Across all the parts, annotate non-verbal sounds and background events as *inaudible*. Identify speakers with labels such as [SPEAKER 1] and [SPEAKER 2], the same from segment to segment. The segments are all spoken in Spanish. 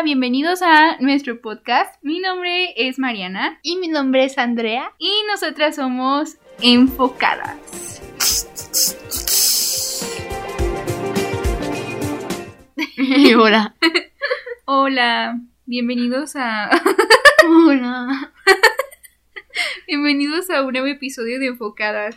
[SPEAKER 1] Hola, bienvenidos a nuestro podcast. Mi nombre es Mariana
[SPEAKER 2] Y mi nombre es Andrea.
[SPEAKER 1] y nosotras somos enfocadas. *laughs*
[SPEAKER 2] Hola.
[SPEAKER 1] Hola, bienvenidos a
[SPEAKER 2] Hola. *laughs*
[SPEAKER 1] bienvenidos a un nuevo episodio de Enfocadas.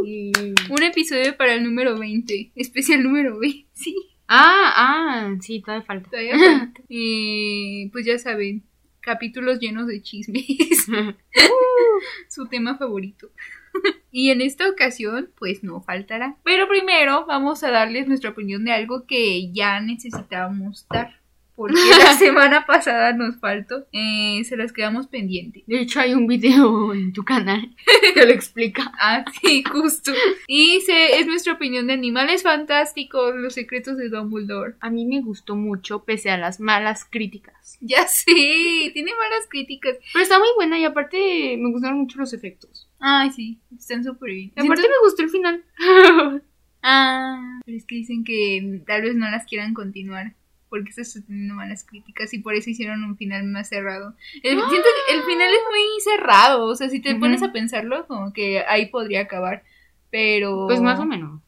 [SPEAKER 1] Un episodio para el número 20, especial número 20. Sí,
[SPEAKER 2] Ah, ah, sí, todavía falta.
[SPEAKER 1] todavía falta. *laughs* Eh, pues ya saben, capítulos llenos de chismes. *laughs* su tema favorito. *laughs* y en esta ocasión, pues no faltará. Pero primero vamos a darles nuestra opinión de algo que ya necesitábamos dar. Porque la *laughs* semana pasada nos faltó. Eh, se las quedamos pendiente.
[SPEAKER 2] De hecho, hay un video en tu canal *laughs* que lo explica.
[SPEAKER 1] Ah, sí, justo. Y se, es nuestra opinión de animales fantásticos, los secretos de Dumbledore.
[SPEAKER 2] A mí me gustó mucho, pese a las malas críticas.
[SPEAKER 1] Ya sé, tiene malas críticas.
[SPEAKER 2] Pero está muy buena y aparte me gustaron mucho los efectos.
[SPEAKER 1] Ay, sí, están súper bien.
[SPEAKER 2] Y aparte me gustó el final.
[SPEAKER 1] Ah, pero es que dicen que tal vez no las quieran continuar porque se teniendo malas críticas y por eso hicieron un final más cerrado. El,
[SPEAKER 2] ¡Ah!
[SPEAKER 1] siento que el final es muy cerrado, o sea, si te pones a pensarlo, como que ahí podría acabar, pero...
[SPEAKER 2] Pues más o menos.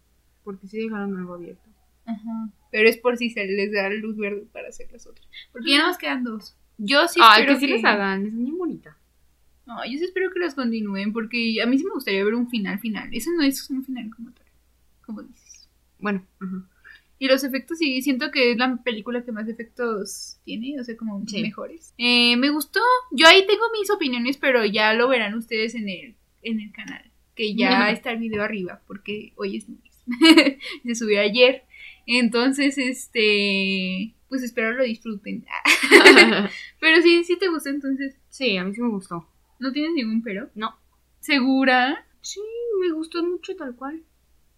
[SPEAKER 2] Porque sí dejaron algo abierto.
[SPEAKER 1] Ajá. Pero es por si se les da luz verde para hacer las otras. Porque ya nos quedan dos. Yo sí
[SPEAKER 2] Ay,
[SPEAKER 1] espero
[SPEAKER 2] que sí les hagan, es muy bonita.
[SPEAKER 1] No, yo sí espero que las continúen porque a mí sí me gustaría ver un final final. Eso no es un final como tal, como dices.
[SPEAKER 2] Bueno, ajá.
[SPEAKER 1] Y los efectos sí, siento que es la película que más efectos tiene, o sea, como
[SPEAKER 2] Sí.
[SPEAKER 1] mejores. Eh, me gustó. Yo ahí tengo mis opiniones, pero ya lo verán ustedes en el, en el canal. Que ya está el video arriba, porque hoy es lunes. *laughs* Se subió ayer. Entonces, este, pues espero lo disfruten. *laughs* *laughs* pero sí, sí te gustó, entonces,
[SPEAKER 2] sí, a mí sí me gustó.
[SPEAKER 1] ¿no tienes ningún pero?
[SPEAKER 2] No.
[SPEAKER 1] ¿Segura?
[SPEAKER 2] Sí, me gustó mucho tal cual.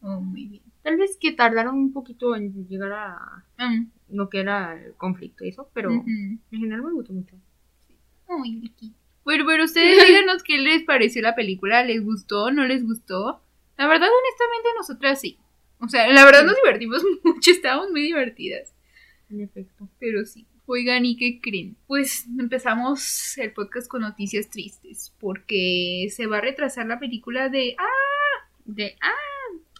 [SPEAKER 1] Oh, muy bien.
[SPEAKER 2] Tal vez que tardaron un poquito en llegar a
[SPEAKER 1] Mm,
[SPEAKER 2] lo que era el conflicto y eso, pero en general me gustó mucho.
[SPEAKER 1] Ay, Vicky. Bueno, pero ustedes *laughs* díganos qué les pareció la película. ¿Les gustó? ¿No les gustó? La verdad, honestamente, nosotras sí. O sea, la verdad nos divertimos *laughs* mucho, estábamos muy divertidas.
[SPEAKER 2] En efecto.
[SPEAKER 1] Pero sí. Oigan, ¿y qué creen? Pues empezamos el podcast con noticias tristes. Porque se va a retrasar la película de. ¡Ah! De. ¡Ah!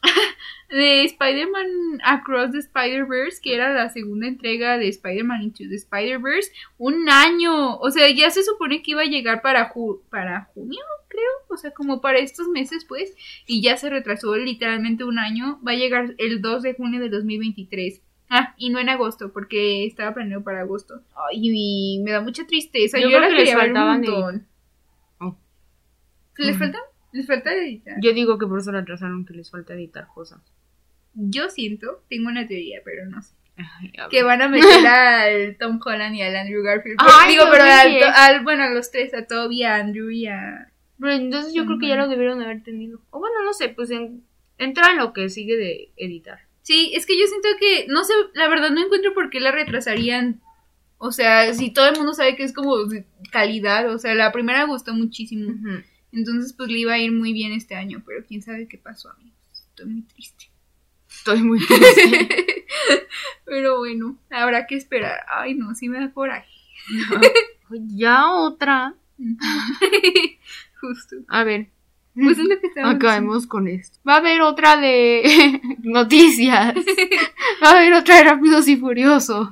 [SPEAKER 1] *laughs* de Spider-Man Across the Spider-Verse, que era la segunda entrega de Spider-Man Into the Spider-Verse, un año. O sea, ya se supone que iba a llegar para, ju- para junio, creo. O sea, como para estos meses, pues. Y ya se retrasó literalmente un año. Va a llegar el 2 de junio de 2023. Ah, y no en agosto, porque estaba planeado para agosto. Ay, y me da mucha tristeza. Yo,
[SPEAKER 2] Yo creo
[SPEAKER 1] la
[SPEAKER 2] que les
[SPEAKER 1] quería ver un
[SPEAKER 2] de-
[SPEAKER 1] montón.
[SPEAKER 2] Oh.
[SPEAKER 1] ¿Les? ¿Les falta editar?
[SPEAKER 2] Yo digo que por eso la atrasaron, que les falta editar cosas.
[SPEAKER 1] Yo siento, tengo una teoría, pero no sé.
[SPEAKER 2] Ay,
[SPEAKER 1] que van a meter *laughs* al Tom Holland y al Andrew Garfield.
[SPEAKER 2] Ay,
[SPEAKER 1] digo, pero al, bueno, a los tres, a Toby, a Andrew y a...
[SPEAKER 2] Pero entonces yo creo que ya lo debieron haber tenido. O bueno, no sé, pues en- entra en lo que sigue de editar.
[SPEAKER 1] Sí, es que yo siento que, no sé, la verdad no encuentro por qué la retrasarían. O sea, si todo el mundo sabe que es como calidad, o sea, la primera gustó muchísimo. Entonces, pues le iba a ir muy bien este año, pero quién sabe qué pasó, amigos. Estoy muy triste.
[SPEAKER 2] Estoy muy triste. *laughs*
[SPEAKER 1] pero bueno, habrá que esperar. Ay, no, sí me da coraje.
[SPEAKER 2] ya otra. *laughs*
[SPEAKER 1] Justo.
[SPEAKER 2] A ver.
[SPEAKER 1] Pues es lo que
[SPEAKER 2] Acabemos con esto. Va a haber otra de *laughs* noticias. Va a haber otra de Rápidos y Furiosos.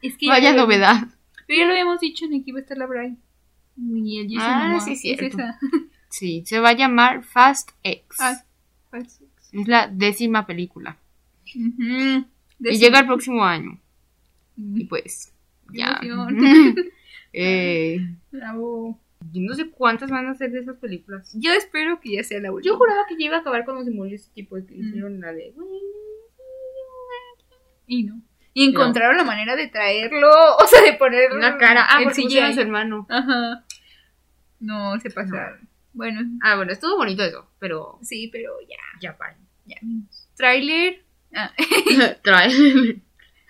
[SPEAKER 1] Es que
[SPEAKER 2] Vaya
[SPEAKER 1] ya-
[SPEAKER 2] novedad.
[SPEAKER 1] Pero ya lo habíamos dicho, en que iba a estar la Brian. Y el
[SPEAKER 2] Ah, sí,
[SPEAKER 1] Es
[SPEAKER 2] cierto.
[SPEAKER 1] esa. *laughs*
[SPEAKER 2] Sí, se va a llamar Fast X.
[SPEAKER 1] Ah, pues,
[SPEAKER 2] Es la décima película.
[SPEAKER 1] ujú.
[SPEAKER 2] Y llega el próximo año. Y
[SPEAKER 1] Mm,
[SPEAKER 2] pues,
[SPEAKER 1] Qué
[SPEAKER 2] ya. *laughs* *laughs* eh,
[SPEAKER 1] Bravo.
[SPEAKER 2] yo no sé cuántas van a ser de esas películas.
[SPEAKER 1] Yo espero que ya sea la última.
[SPEAKER 2] Yo juraba que ya iba a acabar cuando se murió ese tipo que
[SPEAKER 1] Mm.
[SPEAKER 2] hicieron la de.
[SPEAKER 1] Y no. Y encontraron la manera de traerlo, o sea, de poner
[SPEAKER 2] Una cara. Ah,
[SPEAKER 1] el
[SPEAKER 2] porque a su hermano.
[SPEAKER 1] Ajá. No, se pasaron. Bueno,
[SPEAKER 2] Ah, bueno, estuvo bonito eso, pero
[SPEAKER 1] sí, pero ya,
[SPEAKER 2] ya para.
[SPEAKER 1] ya. Trailer. Ah, *laughs*
[SPEAKER 2] Trae. *laughs*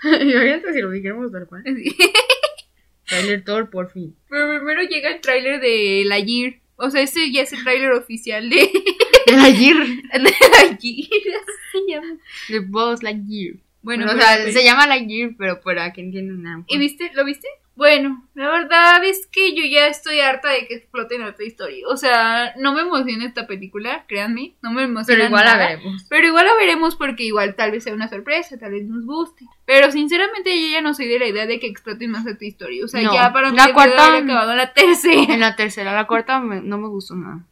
[SPEAKER 2] Imagínate si lo dijéramos tal cual.
[SPEAKER 1] sí. *laughs*
[SPEAKER 2] Trailer Thor, por fin.
[SPEAKER 1] Pero primero llega el tráiler de La Year. O sea, ese ya es el tráiler oficial de,
[SPEAKER 2] De Lightyear.
[SPEAKER 1] de La Year. así se llama.
[SPEAKER 2] De Buzz Lightyear.
[SPEAKER 1] Bueno,
[SPEAKER 2] o
[SPEAKER 1] pero
[SPEAKER 2] sea,
[SPEAKER 1] la
[SPEAKER 2] se llama Lightyear, pero para que entiendan nada.
[SPEAKER 1] ¿Y viste? ¿Lo viste? Bueno, la verdad es que yo ya estoy harta de que exploten otra historia. O sea, no me emociona esta película, créanme. No me emociona.
[SPEAKER 2] Pero igual la veremos.
[SPEAKER 1] Pero igual la veremos porque igual tal vez sea una sorpresa, tal vez nos guste. Pero sinceramente yo ya no soy de la idea de que exploten más otra historia. O sea,
[SPEAKER 2] No,
[SPEAKER 1] ya para mí
[SPEAKER 2] la cuarta-
[SPEAKER 1] haber acabado la tercera.
[SPEAKER 2] En la tercera, la cuarta me- no me gustó nada.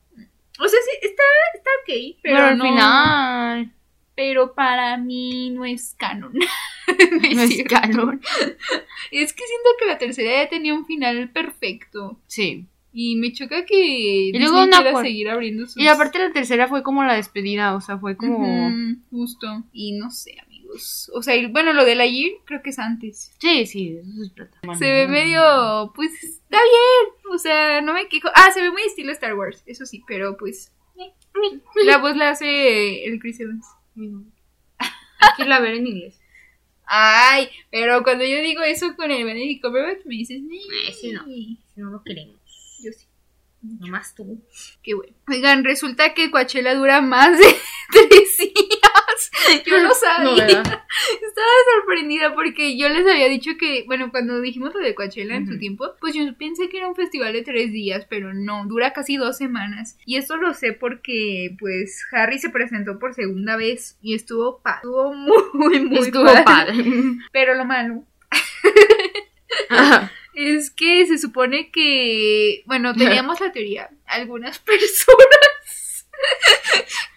[SPEAKER 1] O sea, sí, está, está ok, pero,
[SPEAKER 2] Pero, al
[SPEAKER 1] no-
[SPEAKER 2] final
[SPEAKER 1] Pero para mí no es canon. *laughs*
[SPEAKER 2] no es canon. *laughs*
[SPEAKER 1] Es que siento que la tercera ya tenía un final perfecto.
[SPEAKER 2] Sí.
[SPEAKER 1] Y me choca que
[SPEAKER 2] luego
[SPEAKER 1] Disney
[SPEAKER 2] una
[SPEAKER 1] seguir abriendo sus...
[SPEAKER 2] Y aparte la tercera fue como la despedida, o sea, fue como...
[SPEAKER 1] Justo. Y no sé, amigos. O sea, y bueno, lo de la Year creo que es antes.
[SPEAKER 2] Sí, sí, eso es plata.
[SPEAKER 1] Se ve medio, pues, está bien. O sea, no me quejo. Ah, se ve muy estilo Star Wars, eso sí, pero pues... *laughs* La voz la hace el Chris Evans.
[SPEAKER 2] Hay que irla a ver en inglés.
[SPEAKER 1] Ay, pero cuando yo digo eso con el Benedict Cumberbatch me dices...
[SPEAKER 2] Ese no. Si no lo queremos.
[SPEAKER 1] Yo sí.
[SPEAKER 2] Nomás tú.
[SPEAKER 1] Qué bueno. Oigan, resulta que Coachella dura más de *laughs* tres. *laughs* Yo no sabía.
[SPEAKER 2] No. *laughs*
[SPEAKER 1] Estaba sorprendida porque yo les había dicho que, bueno, cuando dijimos lo de Coachella en su tiempo, pues yo pensé que era un festival de tres días, pero no, dura casi dos semanas. Y esto lo sé porque, pues, Harry se presentó por segunda vez y estuvo, pa estuvo muy, muy
[SPEAKER 2] Estuvo padre. *laughs*
[SPEAKER 1] Pero lo malo es que se supone que, bueno, teníamos la teoría, algunas personas,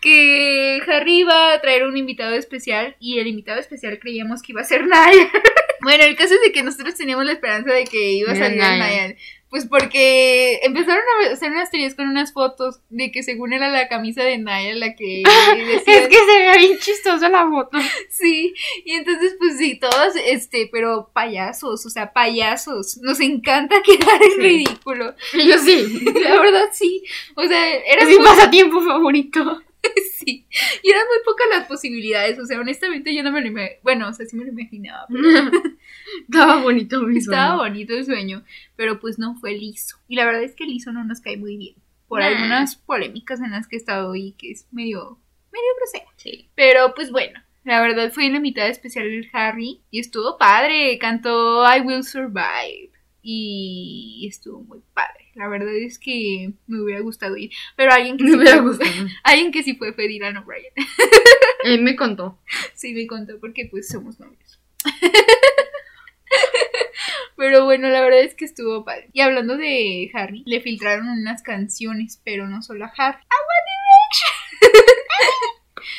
[SPEAKER 1] que Harry iba a traer un invitado especial y el invitado especial creíamos que iba a ser Niall. *laughs* Bueno, el caso es de que nosotros teníamos la esperanza de que iba a salir
[SPEAKER 2] Niall.
[SPEAKER 1] Niall. Pues porque empezaron a hacer unas teorías con unas fotos de que según era la camisa de Niall la que *laughs* decía
[SPEAKER 2] es que se ve bien chistosa la foto.
[SPEAKER 1] Sí, y entonces pues sí, todos, este, pero payasos, o sea, payasos, nos encanta *laughs* quedar en
[SPEAKER 2] Sí.
[SPEAKER 1] ridículo,
[SPEAKER 2] Yo sí.
[SPEAKER 1] la verdad sí, o sea, era
[SPEAKER 2] Es mi pasatiempo favorito. *laughs*
[SPEAKER 1] sí, y eran muy pocas las posibilidades, o sea, honestamente yo no me lo imaginaba, bueno, o sea, sí me lo imaginaba, pero *laughs*
[SPEAKER 2] Estaba bonito mi
[SPEAKER 1] estaba
[SPEAKER 2] sueño.
[SPEAKER 1] bonito el sueño, pero pues no fue liso, y la verdad es que liso no nos cae muy bien, por
[SPEAKER 2] Nah.
[SPEAKER 1] algunas polémicas en las que he estado y que es medio, medio grosera.
[SPEAKER 2] Sí.
[SPEAKER 1] Pero pues bueno, la verdad fue en la mitad especial el Harry y estuvo padre, cantó I Will Survive y estuvo muy padre. La verdad es que me hubiera gustado ir, pero alguien que
[SPEAKER 2] Me
[SPEAKER 1] sí
[SPEAKER 2] hubiera
[SPEAKER 1] fue,
[SPEAKER 2] gustado. *laughs*
[SPEAKER 1] alguien que sí fue fue Dylan O'Brien. *laughs*
[SPEAKER 2] Él me contó.
[SPEAKER 1] Sí me contó porque pues somos novios. *laughs* Pero bueno, la verdad es que estuvo padre. Y hablando de Harry, le filtraron unas canciones, pero no solo a Harry.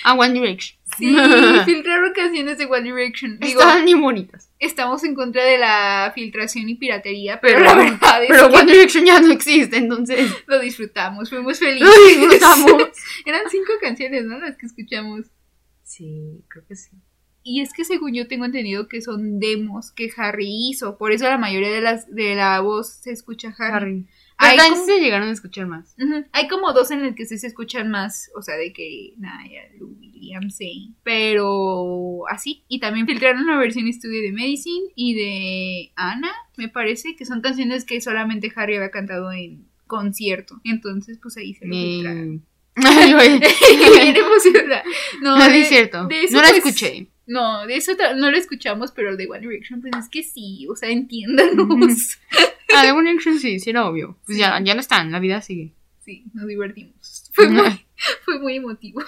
[SPEAKER 2] A One Direction.
[SPEAKER 1] Sí, *laughs* filtraron canciones de One Direction. Digo,
[SPEAKER 2] Estaban bien bonitas.
[SPEAKER 1] estamos en contra de la filtración y piratería, pero,
[SPEAKER 2] Pero,
[SPEAKER 1] la verdad es
[SPEAKER 2] pero
[SPEAKER 1] que
[SPEAKER 2] One Direction ya no existe, entonces *laughs*
[SPEAKER 1] lo disfrutamos, fuimos felices.
[SPEAKER 2] lo disfrutamos. *laughs*
[SPEAKER 1] Eran cinco canciones, ¿no? Las que escuchamos.
[SPEAKER 2] Sí, creo que sí.
[SPEAKER 1] Y es que según yo tengo entendido que son demos que Harry hizo, por eso la mayoría de las de la voz se escucha Harry.
[SPEAKER 2] Harry.
[SPEAKER 1] Hay como-
[SPEAKER 2] se llegaron a escuchar más.
[SPEAKER 1] Hay como dos en el que sí se escuchan más, o sea, de que Naya, Lou, William, Zane, pero así. Y también filtraron una versión estudio de Medicine y de Ana, me parece, que son canciones que solamente Harry había cantado en concierto. Entonces, pues ahí se lo filtraron. *laughs* *laughs* No,
[SPEAKER 2] No,
[SPEAKER 1] de-
[SPEAKER 2] es cierto.
[SPEAKER 1] de eso,
[SPEAKER 2] no la
[SPEAKER 1] pues,
[SPEAKER 2] escuché.
[SPEAKER 1] No, de eso no lo escuchamos, pero de One Direction, pues es que sí, o sea, entiéndanos. *laughs* *laughs*
[SPEAKER 2] Ah, Direction sí, sí era obvio. Pues ya, ya no están, la vida sigue.
[SPEAKER 1] Sí, nos divertimos. *laughs* Fue muy, *laughs* fue muy emotivo.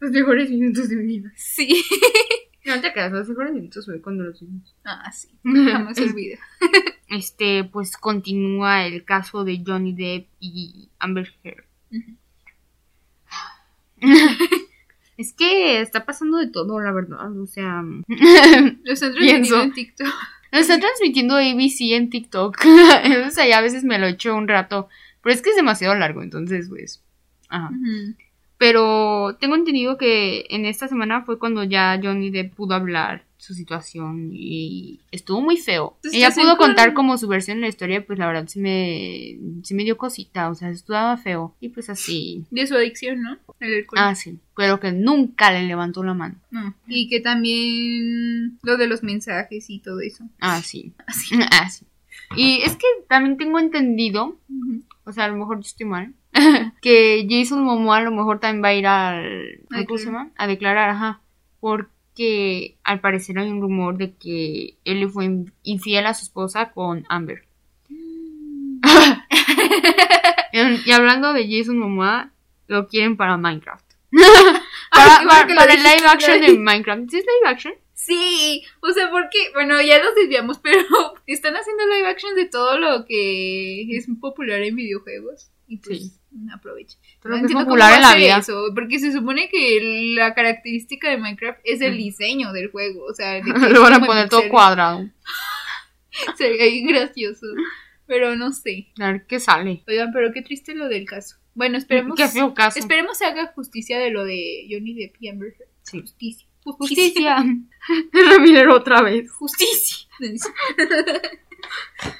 [SPEAKER 2] Los mejores minutos de mi vida.
[SPEAKER 1] Sí.
[SPEAKER 2] No te creas, los mejores minutos fue cuando los vimos.
[SPEAKER 1] Ah, sí, jamás se olvida.
[SPEAKER 2] Este, pues continúa el caso de Johnny Depp y Amber Heard. Es que está pasando de todo, la verdad. O sea,
[SPEAKER 1] Lo están transmitiendo
[SPEAKER 2] Pienso.
[SPEAKER 1] en TikTok.
[SPEAKER 2] Lo está transmitiendo ABC en TikTok. o sea, ya a veces me lo echo un rato. Pero es que es demasiado largo, entonces, pues. Ajá. Pero tengo entendido que en esta semana fue cuando ya Johnny Depp pudo hablar su situación y estuvo muy feo.
[SPEAKER 1] Pues
[SPEAKER 2] Ella pudo
[SPEAKER 1] con-
[SPEAKER 2] contar como su versión de la historia, pues la verdad sí me, sí me dio cosita, o sea, estuvo feo. Y pues así.
[SPEAKER 1] De su adicción, ¿no? El alcohol.
[SPEAKER 2] Ah, sí. Pero que nunca le levantó la mano.
[SPEAKER 1] No. Y que también lo de los mensajes y todo eso.
[SPEAKER 2] Ah, sí. *laughs*
[SPEAKER 1] Así. *laughs*
[SPEAKER 2] Ah, sí. Y es que también tengo entendido, o sea, a lo mejor yo estoy mal, *laughs* que Jason Momoa a lo mejor también va a ir al... ¿Cómo se llama? A declarar, ajá. Porque que al parecer hay un rumor de que él le fue in- infiel a su esposa con Amber. *laughs* y hablando de Jason Momoa, lo quieren para Minecraft. *laughs* para
[SPEAKER 1] bueno
[SPEAKER 2] para- el live action de Minecraft. ¿Sí es live action?
[SPEAKER 1] Sí, o sea, porque, bueno, ya nos desviamos, *laughs* pero están haciendo live action de todo lo que es popular en videojuegos. Y pues
[SPEAKER 2] Sí.
[SPEAKER 1] Aprovechen.
[SPEAKER 2] Todo lo
[SPEAKER 1] No entiendo
[SPEAKER 2] popular
[SPEAKER 1] cómo
[SPEAKER 2] en la vida.
[SPEAKER 1] Eso, porque se supone que la característica de Minecraft es el diseño del juego. O sea, *laughs* de que es
[SPEAKER 2] Lo van a poner todo cuadrado. *laughs*
[SPEAKER 1] Sería gracioso. Pero no sé.
[SPEAKER 2] A ver qué sale.
[SPEAKER 1] Oigan, pero qué triste lo del caso. Bueno, esperemos.
[SPEAKER 2] Qué feo caso.
[SPEAKER 1] Esperemos se haga justicia de lo de Johnny Depp y Amber Heard.
[SPEAKER 2] Sí.
[SPEAKER 1] Justicia.
[SPEAKER 2] Justicia. *laughs* Ramírez otra vez.
[SPEAKER 1] Justicia.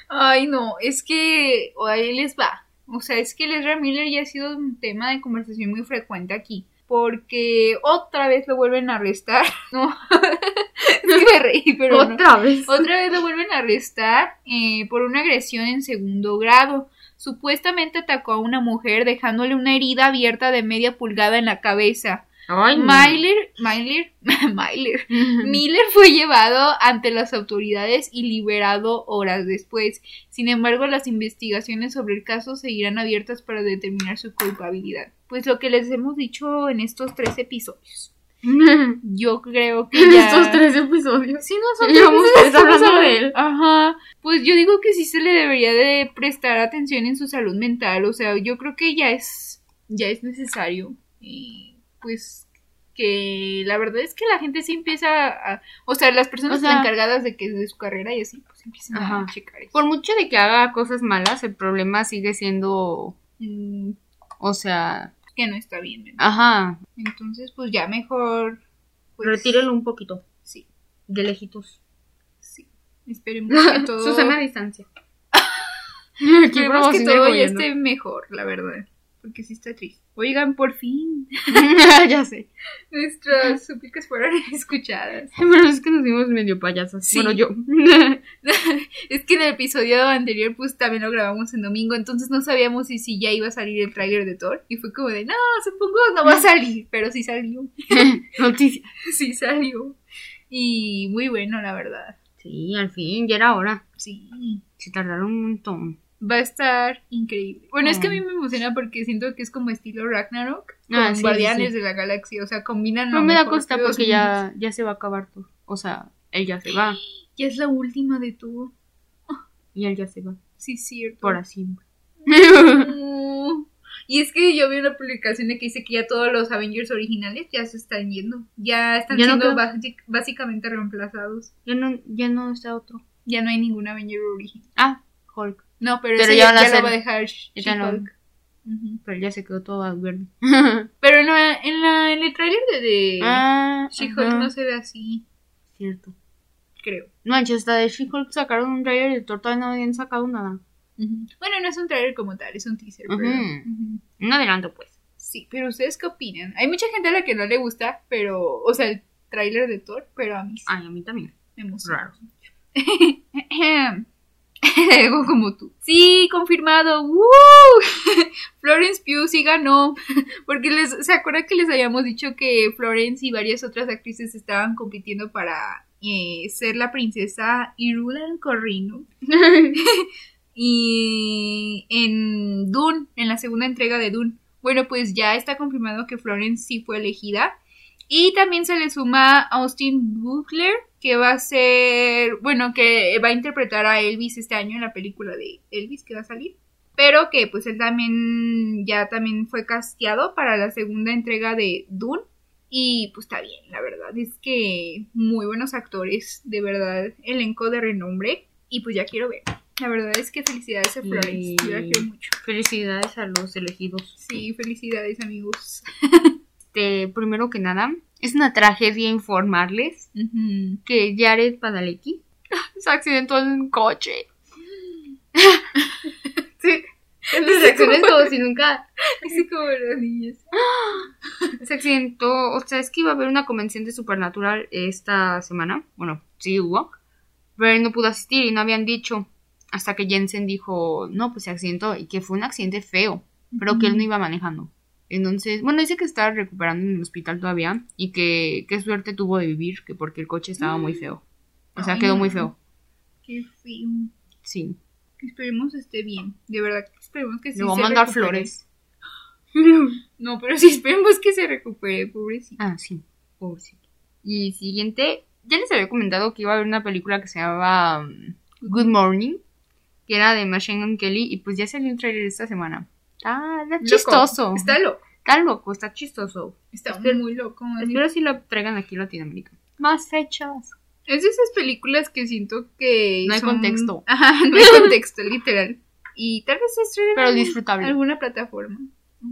[SPEAKER 1] Ay, no, es que ahí les va. O sea, es que Ezra Miller ya ha sido un tema de conversación muy frecuente aquí. Porque otra vez lo vuelven a arrestar. *laughs* No, me reí, pero no.
[SPEAKER 2] Otra vez.
[SPEAKER 1] Otra vez lo vuelven a arrestar eh, por una agresión en segundo grado. Supuestamente atacó a una mujer dejándole una herida abierta de media pulgada en la cabeza.
[SPEAKER 2] Ay, no.
[SPEAKER 1] Myler, Myler, *laughs* Myler, Miller fue llevado ante las autoridades y liberado horas después. Sin embargo, las investigaciones sobre el caso seguirán abiertas para determinar su culpabilidad. Pues lo que les hemos dicho en estos tres episodios. *laughs* Yo creo que ya...
[SPEAKER 2] Estos tres episodios.
[SPEAKER 1] Sí, no son
[SPEAKER 2] Llevamos
[SPEAKER 1] tres
[SPEAKER 2] hablando de él.
[SPEAKER 1] Ajá. Pues yo digo que sí se le debería de prestar atención en su salud mental. O sea, yo creo que ya es, ya es necesario. Y pues que la verdad es que la gente sí empieza a, o sea, las personas
[SPEAKER 2] O sea-
[SPEAKER 1] encargadas de que de su carrera y así, pues empiezan a checar eso.
[SPEAKER 2] Por mucho de que haga cosas malas, el problema sigue siendo,
[SPEAKER 1] Mm,
[SPEAKER 2] o sea,
[SPEAKER 1] que no está bien. ¿verdad?
[SPEAKER 2] ajá,
[SPEAKER 1] Entonces, pues ya mejor. Pues,
[SPEAKER 2] retírelo un poquito,
[SPEAKER 1] Sí,
[SPEAKER 2] de lejitos.
[SPEAKER 1] sí. Esperemos que *laughs* todo.
[SPEAKER 2] Susana a distancia. *laughs*
[SPEAKER 1] Esperemos que todo ya esté mejor, la verdad. Porque sí está triste. Oigan, por fin. *laughs*
[SPEAKER 2] ya sé.
[SPEAKER 1] Nuestras súplicas fueron *laughs* escuchadas. *laughs*
[SPEAKER 2] Pero es que nos dimos medio payasos.
[SPEAKER 1] Sí.
[SPEAKER 2] Bueno, yo.
[SPEAKER 1] Es que en el episodio anterior, pues también lo grabamos en domingo, entonces no sabíamos si, si ya iba a salir el tráiler de Thor. Y fue como de, no, supongo no va a salir. Pero sí salió.
[SPEAKER 2] Noticia.
[SPEAKER 1] Sí salió. Y muy bueno, la verdad.
[SPEAKER 2] Sí, al fin, ya era hora.
[SPEAKER 1] Sí.
[SPEAKER 2] Se tardaron un montón.
[SPEAKER 1] Va a estar increíble. Bueno, es que a mí
[SPEAKER 2] Mm.
[SPEAKER 1] me emociona porque siento que es como estilo Ragnarok con
[SPEAKER 2] Ah, sí,
[SPEAKER 1] Guardianes
[SPEAKER 2] sí.
[SPEAKER 1] de la Galaxia. O sea, combinan lo
[SPEAKER 2] me da costa porque ya, ya se va a acabar todo. O sea, él ya se va.
[SPEAKER 1] Ya es la última de tu.
[SPEAKER 2] Y él ya se va.
[SPEAKER 1] Sí, cierto.
[SPEAKER 2] Por así.
[SPEAKER 1] No. *laughs* Y es que yo vi una publicación de que dice que ya todos los Avengers originales ya se están yendo. Ya están
[SPEAKER 2] Ya no
[SPEAKER 1] siendo básicamente reemplazados.
[SPEAKER 2] Ya no, ya no está otro.
[SPEAKER 1] Ya no hay ningún Avenger original.
[SPEAKER 2] Ah, Hulk.
[SPEAKER 1] No, pero,
[SPEAKER 2] Pero
[SPEAKER 1] ese
[SPEAKER 2] ya
[SPEAKER 1] ya, lo va a dejar. She-Hulk. Ujú.
[SPEAKER 2] Pero ya se quedó todo verde. *laughs*
[SPEAKER 1] Pero en, la- en, la, en el tráiler de, de
[SPEAKER 2] ah,
[SPEAKER 1] She-Hulk no se ve así,
[SPEAKER 2] Cierto.
[SPEAKER 1] creo.
[SPEAKER 2] No, hasta de She-Hulk sacaron un trailer y de Thor todavía no habían sacado nada.
[SPEAKER 1] Ujú. Bueno, no es un tráiler como tal, es un teaser. Pero.
[SPEAKER 2] Un adelanto, pues.
[SPEAKER 1] Sí, pero ¿ustedes qué opinan? Hay mucha gente a la que no le gusta, pero, o sea, el tráiler de Thor, pero a mí sí
[SPEAKER 2] Ay, a mí también.
[SPEAKER 1] me emociona.
[SPEAKER 2] Raro. *laughs* *laughs*
[SPEAKER 1] Algo como tú. Sí, confirmado. ¡Woo! *laughs* Florence Pugh sí ganó. *laughs* Porque les, ¿se acuerdan que les habíamos dicho que Florence y varias otras actrices estaban compitiendo para eh, ser la princesa Irulan Corrino? y en Dune, en la segunda entrega de Dune. Bueno, pues ya está confirmado que Florence sí fue elegida. Y también se le suma Austin Butler, que va a ser, bueno, que va a interpretar a Elvis este año en la película de Elvis que va a salir. Pero que pues él también ya también fue casteado para la segunda entrega de Dune. Y pues está bien, la verdad es que muy buenos actores, de verdad, elenco de renombre. Y pues ya quiero ver. La verdad es que felicidades a Florence, yo la quiero mucho.
[SPEAKER 2] Felicidades a los elegidos.
[SPEAKER 1] Sí, felicidades amigos. *laughs*
[SPEAKER 2] Este, primero que nada, es una tragedia informarles que Jared Padalecki *laughs* se accidentó en un coche. *laughs* sí. Se accidentó si nunca
[SPEAKER 1] Así como las niñas.
[SPEAKER 2] se accidentó, o sea, es que iba a haber una convención de Supernatural esta semana. Bueno, sí hubo. Pero él no pudo asistir y no habían dicho. Hasta que Jensen dijo, no, pues se accidentó y que fue un accidente feo, pero que él no iba manejando. Entonces, bueno, dice que está recuperando en el hospital todavía y que qué suerte tuvo de vivir, que porque el coche estaba muy feo. O sea,
[SPEAKER 1] Ay,
[SPEAKER 2] quedó muy feo.
[SPEAKER 1] Qué feo.
[SPEAKER 2] Sí.
[SPEAKER 1] Esperemos esté bien. De verdad, esperemos que sí.
[SPEAKER 2] Le voy a mandar
[SPEAKER 1] recupere.
[SPEAKER 2] flores. *laughs*
[SPEAKER 1] No, pero sí esperemos que se recupere, pobrecito.
[SPEAKER 2] Ah, sí. Pobrecito. Y siguiente, ya les había comentado que iba a haber una película que se llamaba um, Good Morning, que era de Machine Gun Kelly, y pues ya salió un trailer esta semana. Está, está
[SPEAKER 1] Loco.
[SPEAKER 2] chistoso.
[SPEAKER 1] Está loco.
[SPEAKER 2] Está loco, está chistoso.
[SPEAKER 1] Está
[SPEAKER 2] Espero-
[SPEAKER 1] muy loco.
[SPEAKER 2] Espero si lo traigan aquí a Latinoamérica. Más fechas.
[SPEAKER 1] Es de esas películas que siento que.
[SPEAKER 2] No hay
[SPEAKER 1] son-
[SPEAKER 2] contexto. *laughs*
[SPEAKER 1] Ajá, no hay contexto, *laughs* literal. Y tal vez se
[SPEAKER 2] Pero disfrutable.
[SPEAKER 1] alguna plataforma.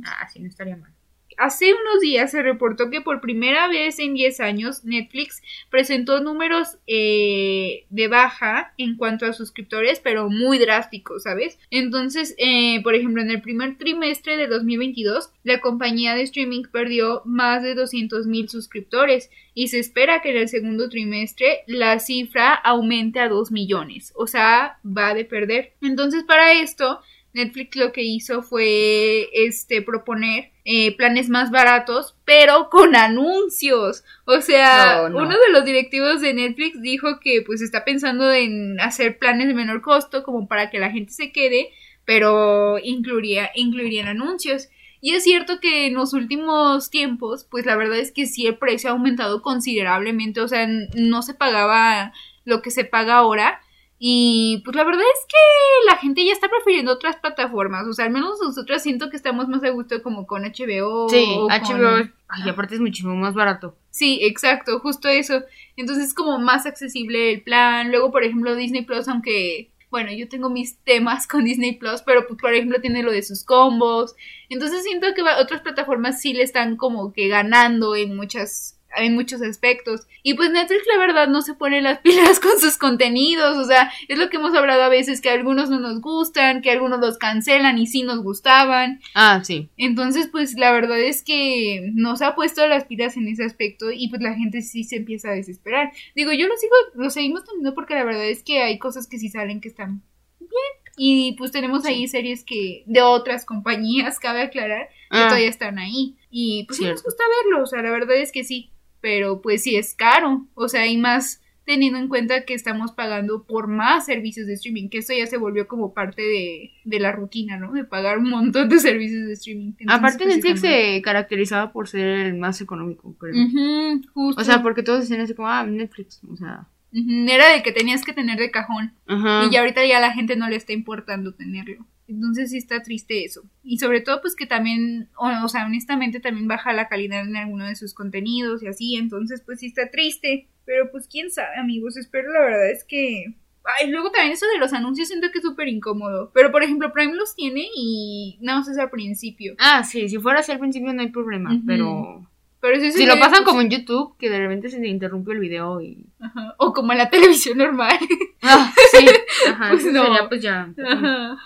[SPEAKER 2] Ah, sí, no estaría mal.
[SPEAKER 1] Hace unos días se reportó que por primera vez en 10 años Netflix presentó números eh, de baja en cuanto a suscriptores, pero muy drásticos, ¿sabes? Entonces, eh, por ejemplo, en el primer trimestre de 2022, la compañía de streaming perdió más de 200 mil suscriptores y se espera que en el segundo trimestre la cifra aumente a 2 millones, o sea, va de perder. Entonces, para esto, Netflix lo que hizo fue este proponer eh, planes más baratos, pero con anuncios. O sea,
[SPEAKER 2] No, no.
[SPEAKER 1] uno de los directivos de Netflix dijo que pues está pensando en hacer planes de menor costo como para que la gente se quede, pero incluiría, incluirían anuncios. Y es cierto que en los últimos tiempos, pues la verdad es que sí el precio ha aumentado considerablemente, o sea, no se pagaba lo que se paga ahora. Y pues la verdad es que la gente ya está prefiriendo otras plataformas. O sea, al menos nosotros siento que estamos más a gusto como con HBO.
[SPEAKER 2] Sí,
[SPEAKER 1] o con-
[SPEAKER 2] HBO. Ay, aparte es muchísimo más barato.
[SPEAKER 1] Sí, exacto, justo eso. Entonces es como más accesible el plan. Luego, por ejemplo, Disney Plus, aunque, bueno, yo tengo mis temas *laughs* con Disney Plus, pero pues, por ejemplo, tiene lo de sus combos. Entonces siento que otras plataformas sí le están como que ganando en muchas en muchos aspectos. Y pues Netflix la verdad no se pone las *laughs* pilas con sus contenidos, o sea, es lo que hemos hablado a veces, que algunos no nos gustan, que algunos los cancelan y sí nos gustaban.
[SPEAKER 2] Ah, sí.
[SPEAKER 1] Entonces, pues la verdad es que nos ha puesto las pilas en ese aspecto y pues la gente sí se empieza a desesperar. Digo, yo lo sigo, lo seguimos teniendo porque la verdad es que hay cosas que sí salen que están bien. Y pues tenemos ahí series que de otras compañías, *laughs* cabe aclarar, que
[SPEAKER 2] Ah,
[SPEAKER 1] todavía están ahí. Y pues sí nos gusta verlo, o sea, la verdad es que sí. Pero pues sí es caro, o sea, y más teniendo en cuenta que estamos pagando por más servicios de streaming, que eso ya se volvió como parte de, de la rutina, ¿no? De pagar un montón de *laughs* servicios de streaming. Entonces,
[SPEAKER 2] Aparte
[SPEAKER 1] pues,
[SPEAKER 2] Netflix se caracterizaba por ser el más económico, creo.
[SPEAKER 1] Ujú, justo.
[SPEAKER 2] O sea, porque todos decían así como, ah, Netflix, o sea.
[SPEAKER 1] Era el que tenías que tener de cajón.
[SPEAKER 2] Ajá.
[SPEAKER 1] Y ya ahorita ya a la gente no le está importando tenerlo. Entonces sí está triste eso. Y sobre todo pues que también, o, o sea, honestamente también baja la calidad en alguno de sus contenidos y así. Entonces pues sí está triste. Pero pues quién sabe amigos. Espero la verdad es que... Ay, luego también eso de los anuncios siento que es súper incómodo. Pero por ejemplo Prime los tiene y nada más es al principio.
[SPEAKER 2] Ah, sí, si fuera así al principio no hay problema, pero...
[SPEAKER 1] Pero si,
[SPEAKER 2] lo pasan como en YouTube, que de repente se te interrumpe el video y...
[SPEAKER 1] Ajá, O como en la *laughs* televisión normal.
[SPEAKER 2] Ah, sí. Ajá, *laughs*
[SPEAKER 1] Pues no.
[SPEAKER 2] sería pues ya...
[SPEAKER 1] Ajá.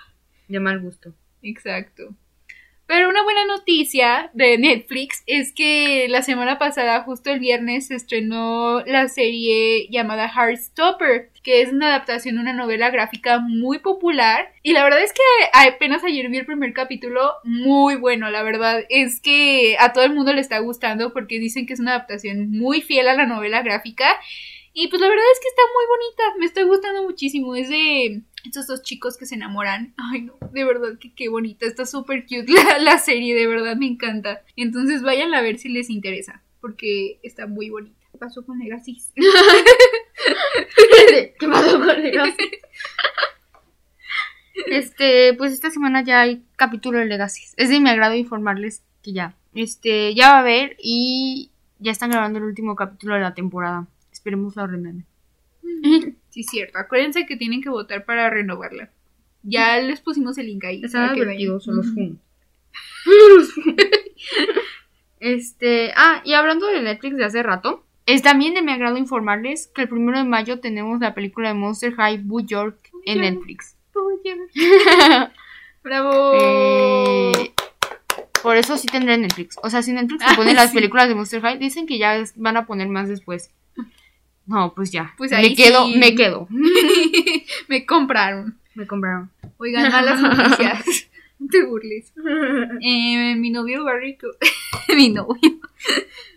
[SPEAKER 2] De mal gusto.
[SPEAKER 1] Exacto. Pero una buena noticia de Netflix es que la semana pasada, justo el viernes, se estrenó la serie llamada Heartstopper, que es una adaptación de una novela gráfica muy popular. Y la verdad es que apenas ayer vi el primer capítulo, muy bueno, la verdad es que a todo el mundo le está gustando porque dicen que es una adaptación muy fiel a la novela gráfica. Y pues la verdad es que está muy bonita, me está gustando muchísimo. Es de estos dos chicos que se enamoran. Ay, no, de verdad que qué bonita, está súper cute *laughs* la, la serie, de verdad me encanta. Entonces vayan a ver si les interesa, porque está muy bonita. ¿Qué pasó con Legacy? *laughs* *laughs*
[SPEAKER 2] ¿Qué pasó con Legacy? Este, pues esta semana ya hay capítulo de Legacy. Es de mi agrado informarles que ya. Este, ya va a haber y ya están grabando el último capítulo de la temporada. Esperemos lo renueven.
[SPEAKER 1] Sí, cierto. Acuérdense que tienen que votar para renovarla. Ya les pusimos el link ahí.
[SPEAKER 2] Está
[SPEAKER 1] para que
[SPEAKER 2] divertido,
[SPEAKER 1] vayan.
[SPEAKER 2] son los. Fun. *laughs* Este, ah, y hablando de Netflix de hace rato, es también de mi agrado informarles que el primero de mayo tenemos la película de Monster High Boo York en. Netflix. *laughs*
[SPEAKER 1] ¡Bravo!
[SPEAKER 2] Eh, por eso sí tendré Netflix. O sea, si Netflix te *laughs*
[SPEAKER 1] Ah,
[SPEAKER 2] pone las
[SPEAKER 1] sí.
[SPEAKER 2] películas de Monster High, dicen que ya van a poner más después. No, pues ya.
[SPEAKER 1] Pues ahí
[SPEAKER 2] me quedo,
[SPEAKER 1] sí.
[SPEAKER 2] me quedo. *laughs*
[SPEAKER 1] Me compraron.
[SPEAKER 2] Me compraron.
[SPEAKER 1] Oigan, malas noticias. *laughs* no te burles. Eh, mi novio Barry, *laughs* mi novio,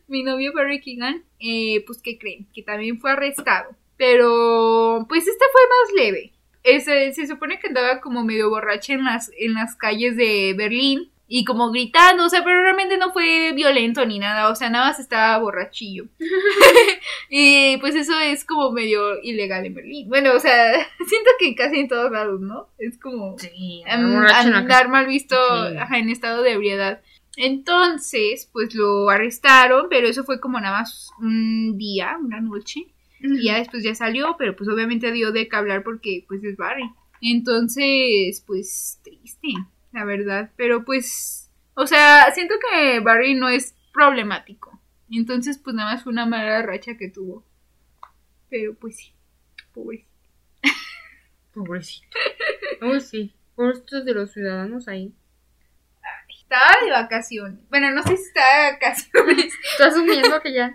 [SPEAKER 1] mi novio Barry Keegan, eh, pues ¿qué creen? Que también fue arrestado. Pero, pues este fue más leve. Ese, se supone que andaba como medio borracha en las, en las calles de Berlín y como gritando, o sea, pero realmente no fue violento ni nada, o sea, nada más estaba borrachillo. *laughs* *laughs* y pues eso es como medio ilegal en Berlín. Bueno, o sea, *laughs* siento que casi en todos lados, ¿no? Es como
[SPEAKER 2] Sí, la
[SPEAKER 1] andar mal visto
[SPEAKER 2] Sí.
[SPEAKER 1] ajá, en estado de ebriedad. Entonces, pues lo arrestaron, pero eso fue como nada más un día, una noche. Y ya después ya salió, pero pues obviamente dio de qué hablar porque pues es Barry. Entonces, pues triste, la verdad. Pero pues, o sea, siento que Barry no es problemático. Entonces, pues nada más fue una mala racha que tuvo. Pero pues sí, pobre. *laughs*
[SPEAKER 2] Pobrecito. Uy, sí. Pobres de los ciudadanos ahí.
[SPEAKER 1] Estaba de vacaciones. Bueno, no sé si estaba de vacaciones, *laughs*
[SPEAKER 2] Estás asumiendo que ya.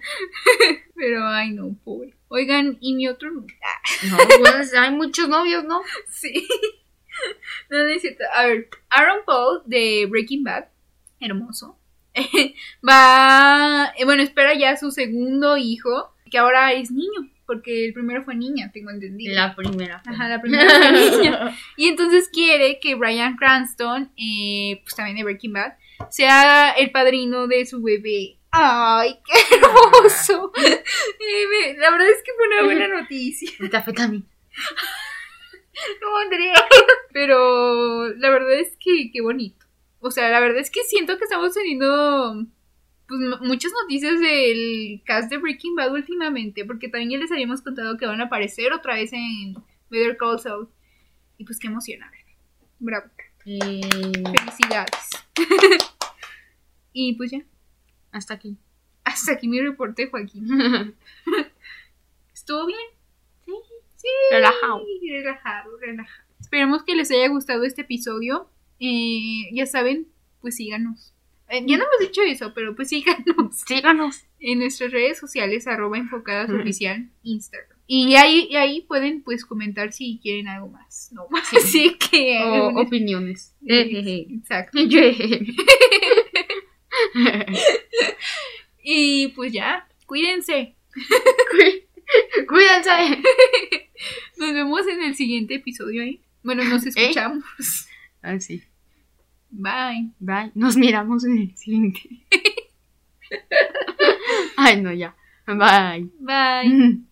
[SPEAKER 2] *laughs*
[SPEAKER 1] pero ay no, pobre. Oigan, y mi otro No,
[SPEAKER 2] pues hay muchos novios, ¿no?
[SPEAKER 1] sí. *laughs* No necesito. A ver, Aaron Paul de Breaking Bad, hermoso. *laughs* Va, eh, bueno, espera ya su segundo hijo, que ahora es niño, porque el primero fue niña, tengo entendido.
[SPEAKER 2] La primera.
[SPEAKER 1] Ajá, la primera fue *laughs* niña. Y entonces quiere que Brian Cranston, eh, pues también de Breaking Bad, sea el padrino de su bebé. ¡Ay, qué hermoso! Eh, la verdad es que fue una buena noticia.
[SPEAKER 2] El afecta *laughs*
[SPEAKER 1] No, Andrea. Pero la verdad es que qué bonito. O sea, la verdad es que siento que estamos teniendo pues, muchas noticias del cast de Breaking Bad últimamente, porque también ya les habíamos contado que van a aparecer otra vez en Better Call Saul. Y pues qué ver. Bravo.
[SPEAKER 2] Eh,
[SPEAKER 1] Felicidades. *laughs* y pues ya,
[SPEAKER 2] hasta aquí.
[SPEAKER 1] hasta aquí mi reporte, Joaquín. *laughs* ¿Estuvo bien?
[SPEAKER 2] Sí.
[SPEAKER 1] Sí.
[SPEAKER 2] Relajado.
[SPEAKER 1] Relajado, relajado. Esperemos que les haya gustado este episodio. Eh, ya saben, pues síganos. Eh, ya no hemos dicho eso, pero pues síganos *laughs*
[SPEAKER 2] Síganos.
[SPEAKER 1] en nuestras redes sociales, arroba enfocadas oficial, Instagram. Y ahí, y ahí pueden pues comentar si quieren algo más. No, *laughs* así que...
[SPEAKER 2] O opiniones. *laughs*
[SPEAKER 1] Exacto. Y pues ya, cuídense.
[SPEAKER 2] Cuí- Cuídense. *laughs*
[SPEAKER 1] Nos vemos en el siguiente episodio, ¿eh? Bueno, nos *laughs* escuchamos.
[SPEAKER 2] Ah, sí.
[SPEAKER 1] Bye.
[SPEAKER 2] Bye. Nos miramos en el siguiente. *laughs* Ay, no, ya. Bye.
[SPEAKER 1] Bye.